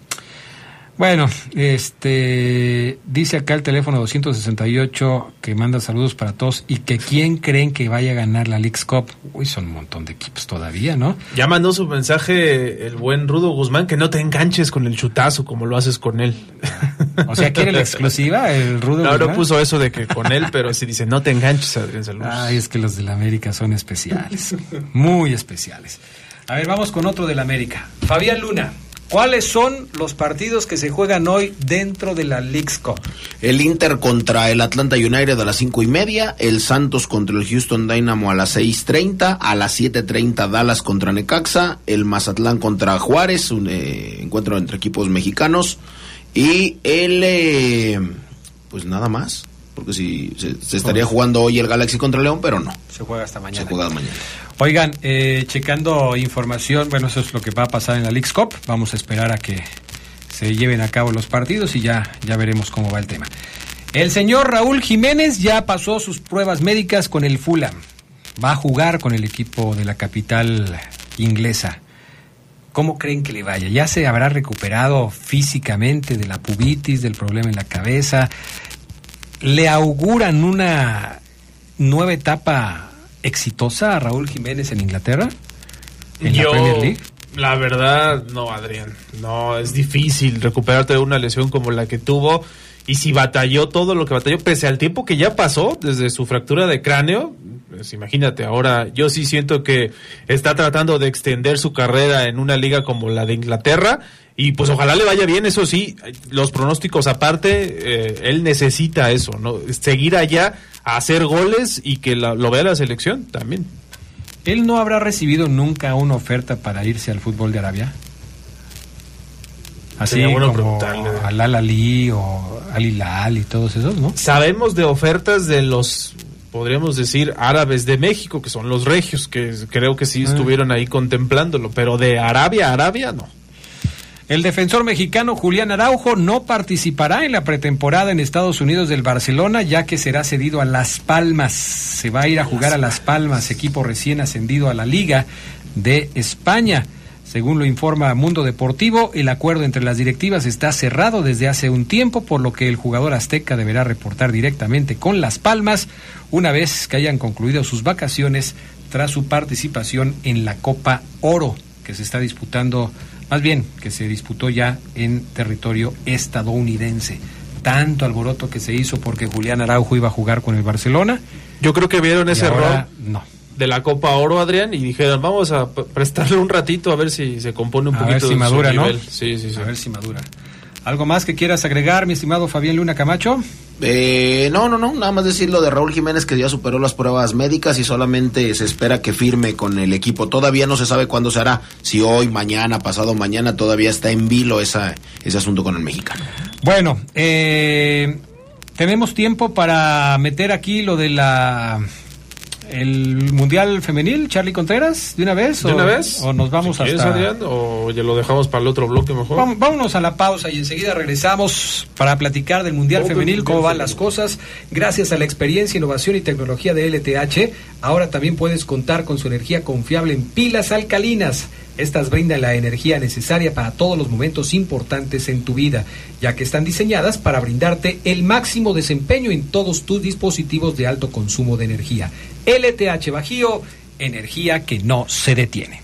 Bueno, este dice acá el teléfono 268 que manda saludos para todos y que quién creen que vaya a ganar la League's Cup. Uy, son un montón de equipos todavía, ¿no? Ya mandó su mensaje el buen Rudo Guzmán que no te enganches con el chutazo como lo haces con él. [LAUGHS] O sea, quiere la exclusiva el Rudo No, no Guzmán? puso eso de que con él, pero sí dice, no te enganches, Adrián Saludos. Ay, es que los de la América son especiales, muy especiales. A ver, vamos con otro de la América. Fabián Luna. ¿Cuáles son los partidos que se juegan hoy dentro de la League's Cup? El Inter contra el Atlanta United a las cinco y media, el Santos contra el Houston Dynamo a las 6.30, a las 7.30 Dallas contra Necaxa, el Mazatlán contra Juárez, un eh, encuentro entre equipos mexicanos, y el, eh, pues nada más, porque si se, se estaría jugando hoy el Galaxy contra León, pero no, Se juega hasta mañana. se juega mañana. Oigan, eh, checando información, bueno, eso es lo que va a pasar en la League's Cup. Vamos a esperar a que se lleven a cabo los partidos y ya, ya veremos cómo va el tema. El señor Raúl Jiménez ya pasó sus pruebas médicas con el Fulham. Va a jugar con el equipo de la capital inglesa. ¿Cómo creen que le vaya? ¿Ya se habrá recuperado físicamente de la pubitis, del problema en la cabeza? ¿Le auguran una nueva etapa exitosa a Raúl Jiménez en Inglaterra? ¿En Yo, la Premier League? la verdad, no, Adrián. No, es difícil recuperarte de una lesión como la que tuvo. Y si batalló todo lo que batalló, pese al tiempo que ya pasó desde su fractura de cráneo, pues imagínate, ahora yo sí siento que está tratando de extender su carrera en una liga como la de Inglaterra. Y pues ojalá le vaya bien, eso sí, los pronósticos aparte, eh, él necesita eso, ¿no? Seguir allá, a hacer goles y que la- lo vea la selección también. ¿Él no habrá recibido nunca una oferta para irse al fútbol de Arabia? Así bueno como preguntarle. al Al Ali o Al Hilal y todos esos, ¿no? Sabemos de ofertas de los, podríamos decir, árabes de México, que son los regios, que creo que sí Ah. estuvieron ahí contemplándolo, pero de Arabia a Arabia no. El defensor mexicano Julián Araujo no participará en la pretemporada en Estados Unidos del Barcelona, ya que será cedido a Las Palmas. Se va a ir a jugar a Las Palmas, equipo recién ascendido a la Liga de España. Según lo informa Mundo Deportivo, el acuerdo entre las directivas está cerrado desde hace un tiempo, por lo que el jugador azteca deberá reportar directamente con Las Palmas una vez que hayan concluido sus vacaciones tras su participación en la Copa Oro, que se está disputando, más bien, que se disputó ya en territorio estadounidense. Tanto alboroto que se hizo porque Julián Araujo iba a jugar con el Barcelona. Yo creo que vieron ese error No. de la Copa Oro, Adrián, y dijeron, vamos a prestarle un ratito a ver si se compone un A poquito ver si de su madura, ¿no? nivel. Sí, sí, sí. A ver si madura. ¿Algo más que quieras agregar, mi estimado Fabián Luna Camacho? Eh, no, no, no, nada más decir lo de Raúl Jiménez que ya superó las pruebas médicas y solamente se espera que firme con el equipo. Todavía no se sabe cuándo se hará, si hoy, mañana, pasado mañana, todavía está en vilo esa, ese asunto con el mexicano. Bueno, eh, tenemos tiempo para meter aquí lo de la el mundial femenil, Charlie Contreras, de una vez, ¿De o, una vez? o nos vamos ¿Quieres, hasta Adrián, o ya lo dejamos para el otro bloque mejor? Vámonos a la pausa y enseguida regresamos para platicar del Mundial Oh, Femenil, Mundial cómo van las cosas. Gracias a la experiencia, innovación y tecnología de LTH, ahora también puedes contar con su energía confiable en pilas alcalinas. Estas brindan la energía necesaria para todos los momentos importantes en tu vida, ya que están diseñadas para brindarte el máximo desempeño en todos tus dispositivos de alto consumo de energía. LTH Bajío, energía que no se detiene.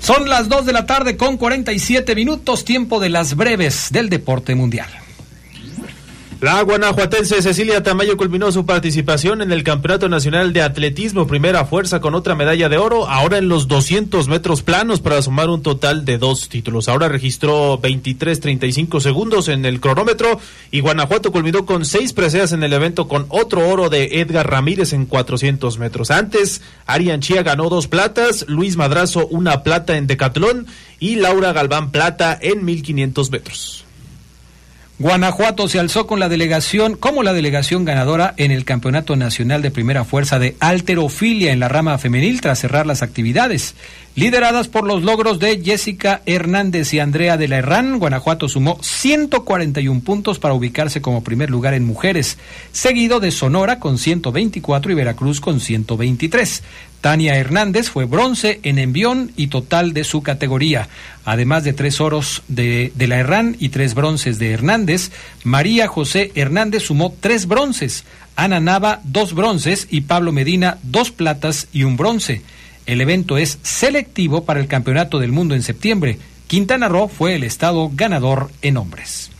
Son las 2 de la tarde con 47 minutos, tiempo de las breves del deporte mundial. La guanajuatense Cecilia Tamayo culminó su participación en el Campeonato Nacional de Atletismo Primera Fuerza con otra medalla de oro, ahora en los 200 metros planos para sumar un total de dos títulos. Ahora registró 23.35 segundos en el cronómetro y Guanajuato culminó con seis preseas en el evento con otro oro de Edgar Ramírez en 400 metros. Antes, Arian Chía ganó dos platas, Luis Madrazo una plata en decatlón y Laura Galván plata en 1500 metros. Guanajuato se alzó con la delegación como la delegación ganadora en el Campeonato Nacional de Primera Fuerza de Alterofilia en la rama femenil tras cerrar las actividades. Lideradas por los logros de Jessica Hernández y Andrea de la Herrán, Guanajuato sumó 141 puntos para ubicarse como primer lugar en mujeres, seguido de Sonora con 124 y Veracruz con 123. Tania Hernández fue bronce en envión y total de su categoría. Además de tres oros de, de la Herrán y tres bronces de Hernández, María José Hernández sumó tres bronces, Ana Nava dos bronces y Pablo Medina dos platas y un bronce. El evento es selectivo para el Campeonato del Mundo en septiembre. Quintana Roo fue el estado ganador en hombres.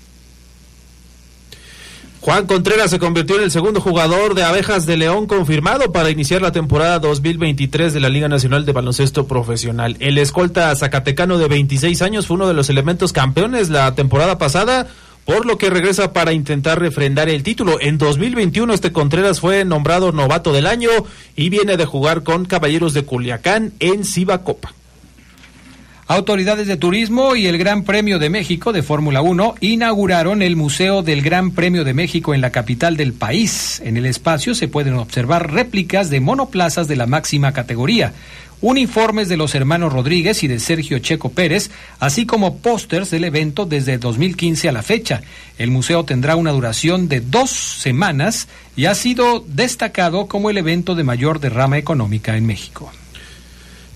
Juan Contreras se convirtió en el segundo jugador de Abejas de León confirmado para iniciar la temporada 2023 de la Liga Nacional de Baloncesto Profesional. El escolta zacatecano de 26 años fue uno de los elementos campeones la temporada pasada, por lo que regresa para intentar refrendar el título. En 2021 este Contreras fue nombrado novato del año y viene de jugar con Caballeros de Culiacán en Ciba Copa. Autoridades de Turismo y el Gran Premio de México de Fórmula 1 inauguraron el Museo del Gran Premio de México en la capital del país. En el espacio se pueden observar réplicas de monoplazas de la máxima categoría, uniformes de los hermanos Rodríguez y de Sergio Checo Pérez, así como pósters del evento desde 2015 a la fecha. El museo tendrá una duración de dos semanas y ha sido destacado como el evento de mayor derrama económica en México.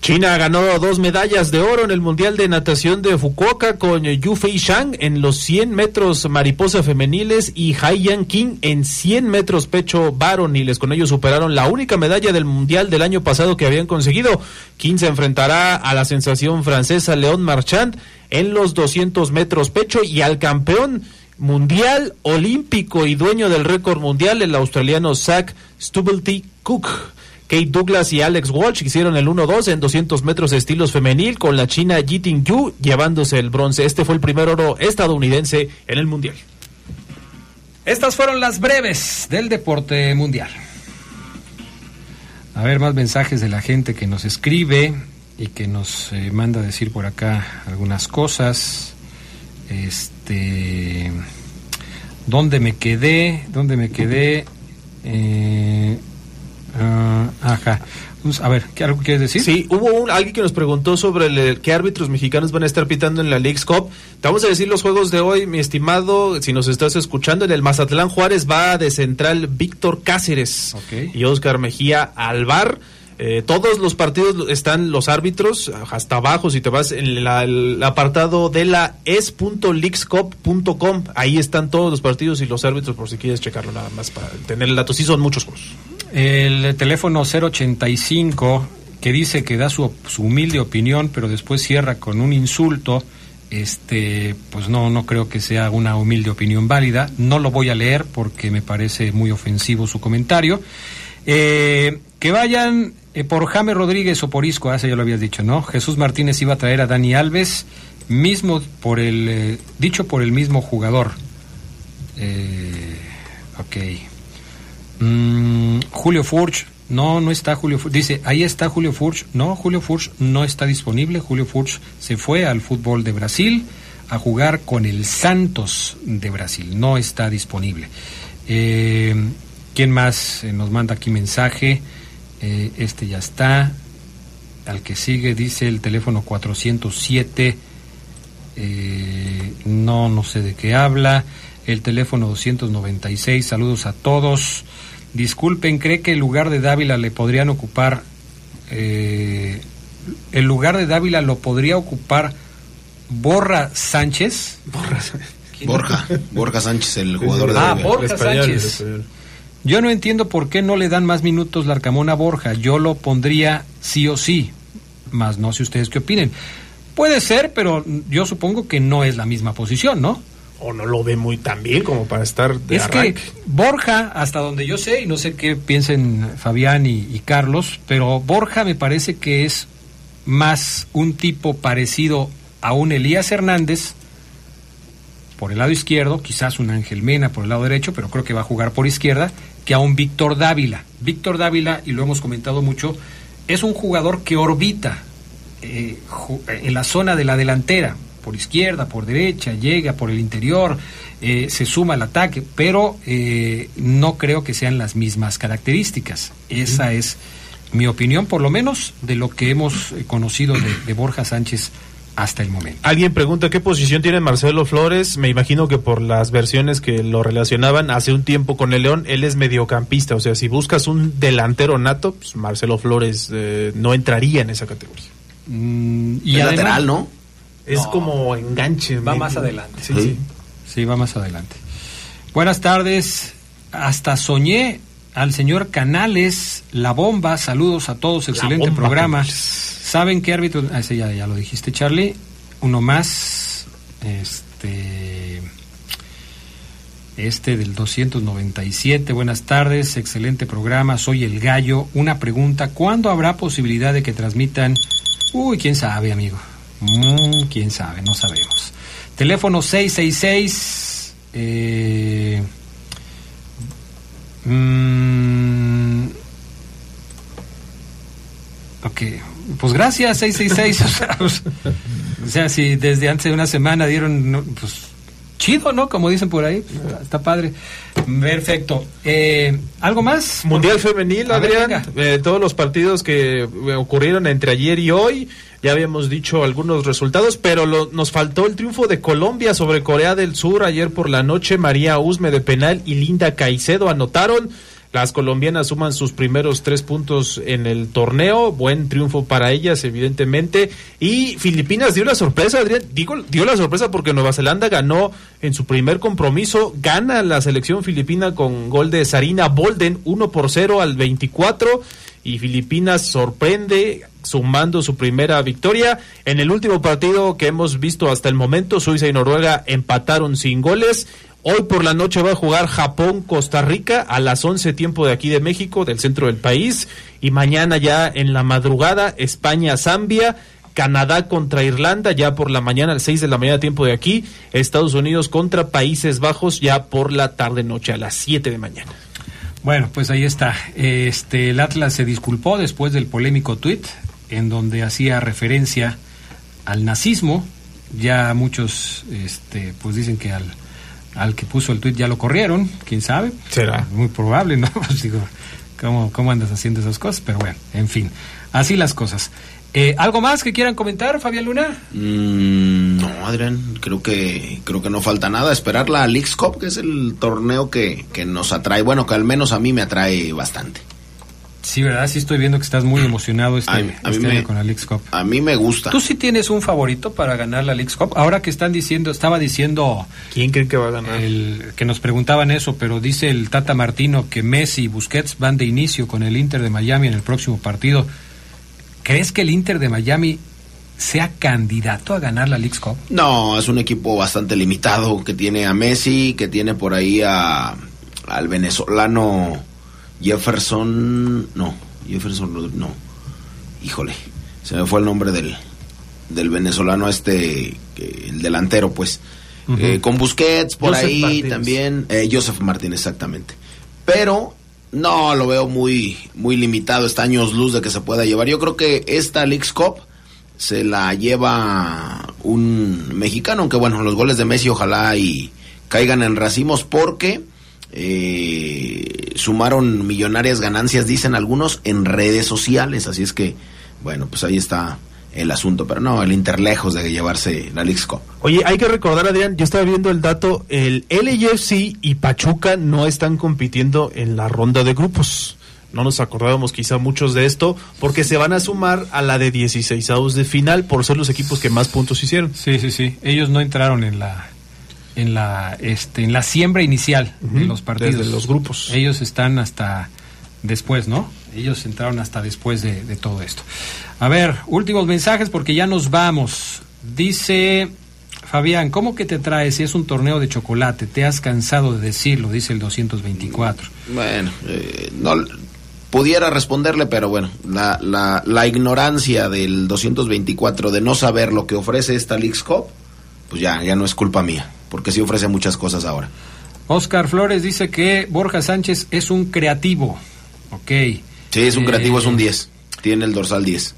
China ganó dos medallas de oro en el Mundial de Natación de Fukuoka con Yu Fei Shang en los 100 metros mariposa femeniles y Hai Yan King en 100 metros pecho varoniles. Con ellos superaron la única medalla del Mundial del año pasado que habían conseguido. King se enfrentará a la sensación francesa León Marchand en los 200 metros pecho y al campeón mundial olímpico y dueño del récord mundial, el australiano Zach Stubblety Cook. Kate Douglas y Alex Walsh hicieron el 1-2 en 200 metros de estilos femenil con la china Jiting Yu llevándose el bronce. Este fue el primer oro estadounidense en el mundial. Estas fueron las breves del deporte mundial. A ver, más mensajes de la gente que nos escribe y que nos eh, manda a decir por acá algunas cosas. Este. ¿Dónde me quedé? ¿Dónde me quedé? Eh, ah, ajá. A ver, ¿qué algo quieres decir? Sí, hubo un, alguien que nos preguntó sobre el- qué árbitros mexicanos van a estar pitando en la League's Cup. Te vamos a decir los juegos de hoy, mi estimado, si nos estás escuchando. En el Mazatlán Juárez va de central Víctor Cáceres y Oscar Mejía Alvar. Eh, todos los partidos están los árbitros hasta abajo. Si te vas en la- el apartado de la es.leaguescup.com, ahí están todos los partidos y los árbitros por si quieres checarlo nada más para tener el dato. Sí, son muchos juegos. El teléfono 085 que dice que da su, su humilde opinión, pero después cierra con un insulto, este, pues no, no creo que sea una humilde opinión válida. No lo voy a leer porque me parece muy ofensivo su comentario. Eh, que vayan eh, por Jaime Rodríguez o por Isco, ah, ya lo habías dicho, ¿no? Jesús Martínez iba a traer a Dani Alves, mismo por el, eh, dicho por el mismo jugador. Eh, ok. Mm, Julio Furch, no, no está Julio Furch. Dice, ahí está Julio Furch. No, Julio Furch no está disponible. Julio Furch se fue al fútbol de Brasil a jugar con el Santos de Brasil. No está disponible. Eh, ¿Quién más eh, nos manda aquí mensaje? Eh, este ya está. Al que sigue dice el teléfono 407. Eh, no, no sé de qué habla. El teléfono 296. Saludos a todos. Disculpen, ¿cree que el lugar de Dávila le podrían ocupar? eh, el lugar de Dávila lo podría ocupar Borra Sánchez. Borja, Borja Sánchez, el jugador de Ah, Dávila. Borja Sánchez. Yo no entiendo por qué no le dan más minutos Larcamón a Borja. Yo lo pondría sí o sí. Más no sé ustedes qué opinen. Puede ser, pero yo supongo que no es la misma posición, ¿no? O no lo ve muy tan bien como para estar de es arranque. que Borja, hasta donde yo sé, y no sé qué piensen Fabián y, y Carlos, pero Borja me parece que es más un tipo parecido a un Elías Hernández por el lado izquierdo, quizás un Ángel Mena por el lado derecho, pero creo que va a jugar por izquierda, que a un Víctor Dávila. Víctor Dávila, y lo hemos comentado mucho, es un jugador que orbita eh, en la zona de la delantera, por izquierda, por derecha, llega por el interior, eh, se suma al ataque, pero eh, no creo que sean las mismas características. Esa es mi opinión, por lo menos, de lo que hemos eh, conocido de, de Borja Sánchez hasta el momento. Alguien pregunta qué posición tiene Marcelo Flores. Me imagino que por las versiones que lo relacionaban hace un tiempo con el León, él es mediocampista. O sea, si buscas un delantero nato, pues Marcelo Flores eh, no entraría en esa categoría. Mm, y Es además- lateral, ¿no? Es como enganche. Va más adelante. Sí, sí. Sí, va más adelante. Buenas tardes. Hasta soñé al señor Canales, La Bomba. Saludos a todos. Excelente programa. ¿Saben qué árbitro? Ah, ese ya, ya lo dijiste, Charlie. Uno más. Este. Este del 297. Buenas tardes, excelente programa. Soy el gallo. Una pregunta: ¿cuándo habrá posibilidad de que transmitan? Uy, quién sabe, amigo. Mm, quién sabe, no sabemos. Teléfono 666. Eh, mm, ok, pues gracias, 666. o, sea, pues, o sea, si desde antes de una semana dieron, pues chido, ¿no? Como dicen por ahí, está, está padre. Perfecto. Eh, ¿Algo más? Mundial Femenil, ver, Adrián. Eh, todos los partidos que eh, ocurrieron entre ayer y hoy. Ya habíamos dicho algunos resultados, pero lo- nos faltó el triunfo de Colombia sobre Corea del Sur ayer por la noche. María Usme de penal y Linda Caicedo anotaron. Las colombianas suman sus primeros tres puntos en el torneo. Buen triunfo para ellas, evidentemente. Y Filipinas dio la sorpresa, Adrián. Digo, dio la sorpresa porque Nueva Zelanda ganó en su primer compromiso. Gana la selección filipina con gol de Sarina Bolden, 1 por 0 al 24. Y Filipinas sorprende sumando su primera victoria. En el último partido que hemos visto hasta el momento, Suiza y Noruega empataron sin goles. Hoy por la noche va a jugar Japón-Costa Rica a las 11 tiempo de aquí de México, del centro del país. Y mañana ya en la madrugada, España-Zambia. Canadá contra Irlanda ya por la mañana, a las 6 de la mañana tiempo de aquí. Estados Unidos contra Países Bajos ya por la tarde-noche a las 7 de mañana. Bueno, pues ahí está. Este, el Atlas se disculpó después del polémico tuit en donde hacía referencia al nazismo. Ya muchos, este, pues dicen que al, al que puso el tuit ya lo corrieron. ¿Quién sabe? Será. Muy probable, ¿no? [LAUGHS] Pues digo, ¿cómo, ¿cómo andas haciendo esas cosas? Pero bueno, en fin, así las cosas. Eh, ¿Algo más que quieran comentar, Fabián Luna? Mm, no, Adrián, creo que creo que no falta nada. Esperar la Leagues Cup, que es el torneo que, que nos atrae. Bueno, que al menos a mí me atrae bastante. Sí, ¿verdad? Sí estoy viendo que estás muy emocionado este, A mí- a mí este me- año con la Leagues Cup. A mí me gusta. ¿Tú sí tienes un favorito para ganar la Leagues Cup? Ahora que están diciendo, estaba diciendo... ¿Quién cree que va a ganar? El, que nos preguntaban eso, pero dice el Tata Martino que Messi y Busquets van de inicio con el Inter de Miami en el próximo partido. ¿Crees que el Inter de Miami sea candidato a ganar la Leagues Cup? No, es un equipo bastante limitado que tiene a Messi, que tiene por ahí a al venezolano Jefferson, no, Jefferson Rodríguez, no. Híjole, se me fue el nombre del del venezolano este, el delantero, pues. Eh, con Busquets por Joseph ahí Martínez. también, eh, Joseph Martín exactamente. Pero no lo veo muy muy limitado, está años luz de que se pueda llevar. Yo creo que esta Leagues Cup se la lleva un mexicano, aunque bueno, los goles de Messi ojalá y caigan en racimos porque eh, sumaron millonarias ganancias, dicen algunos, en redes sociales, así es que, bueno, pues ahí está el asunto, pero no, el Inter lejos de llevarse la Leagues Cup. Oye, hay que recordar, Adrián, yo estaba viendo el dato, el LAFC y Pachuca no están compitiendo en la ronda de grupos. No nos acordábamos quizá muchos de esto, porque se van a sumar a la de 16 avos de final por ser los equipos que más puntos hicieron. Sí, sí, sí. Ellos no entraron en la en la este en la siembra inicial de Ujú, los partidos. desde los grupos. Ellos están hasta después, ¿no? Ellos entraron hasta después de, de todo esto. A ver, últimos mensajes porque ya nos vamos. Dice Fabián, ¿cómo que te traes si es un torneo de chocolate? Te has cansado de decirlo, dice el 224. Bueno, eh, no pudiera responderle, pero bueno, la, la, la ignorancia del 224 de no saber lo que ofrece esta Leagues Cup, pues ya, ya no es culpa mía, porque sí ofrece muchas cosas ahora. Oscar Flores dice que Borja Sánchez es un creativo. Ok. Sí, es un creativo, es un 10, tiene el dorsal 10.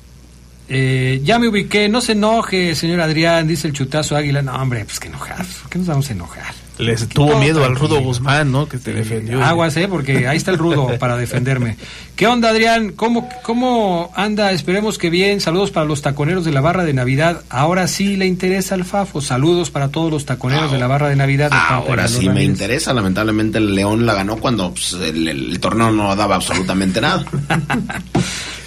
Eh, ya me ubiqué, no se enoje, señor Adrián, dice el chutazo Águila. No, hombre, pues que enojar, ¿por qué nos vamos a enojar? Les tuvo miedo al. Rudo Guzmán, ¿no? Que te defendió. Aguas, ¿eh? Porque ahí está el rudo para defenderme. ¿Qué onda, Adrián? ¿Cómo, ¿Cómo anda? Esperemos que bien. Saludos para los taconeros de la barra de Navidad. Ahora sí le interesa al Fafo. Saludos para todos los taconeros de la barra de Navidad. de Ahora sí me interesa, lamentablemente el León la ganó cuando pues, el, el- el torneo no daba absolutamente nada. [LAUGHS]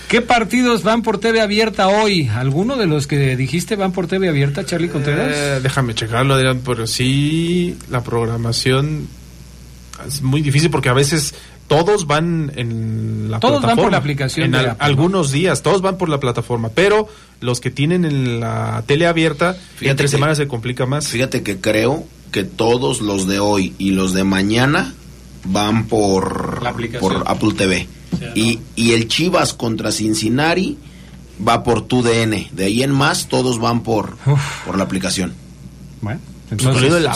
¿Qué partidos van por TV abierta hoy? ¿Alguno de los que dijiste van por TV abierta, Charlie Contreras? Eh, déjame checarlo, Adrián, pero sí, la programación es muy difícil porque a veces todos van en la Todos van plataforma. por la aplicación En de al- Apple, ¿no? algunos días, todos van por la plataforma, pero los que tienen en la tele abierta, Fíjate entre que- semanas se complica más. Fíjate que creo que todos los de hoy y los de mañana van por, La aplicación. por Apple TV. Y, y el Chivas contra Cincinnati va por TUDN. De ahí en más, todos van por, por la aplicación. Bueno,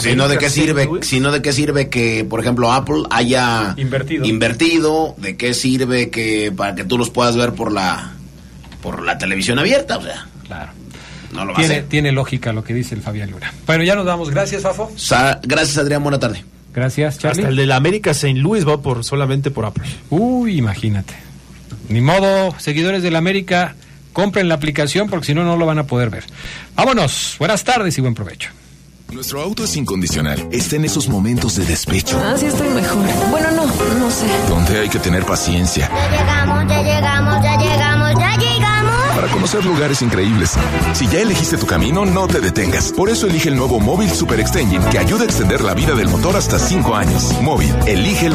si no, ¿de qué sirve? Si no, ¿de qué sirve que, por ejemplo, Apple haya Invertido. invertido? ¿De qué sirve que para que tú los puedas ver por la por la televisión abierta? O sea, claro. No lo va a Tiene, hacer. tiene lógica lo que dice el Fabián Luna. Bueno, ya nos damos. Gracias, Fafo. Sa- gracias, Adrián. Buena tarde. Gracias, Charlie. Hasta el de la América St. Louis va por solamente por Apple. Uy, imagínate. Ni modo, seguidores del América, compren la aplicación porque si no, no lo van a poder ver. Vámonos. Buenas tardes y buen provecho. Nuestro auto es incondicional. Está en esos momentos de despecho, Así estoy mejor. Bueno, no, no sé. donde hay que tener paciencia Ya llegamos, ya llegamos, ya llegamos, ya llegamos. Para conocer lugares increíbles. Si ya elegiste tu camino, no te detengas. Por eso elige el nuevo Móvil Super Extension que ayuda a extender la vida del motor hasta 5 años. Móvil, elige el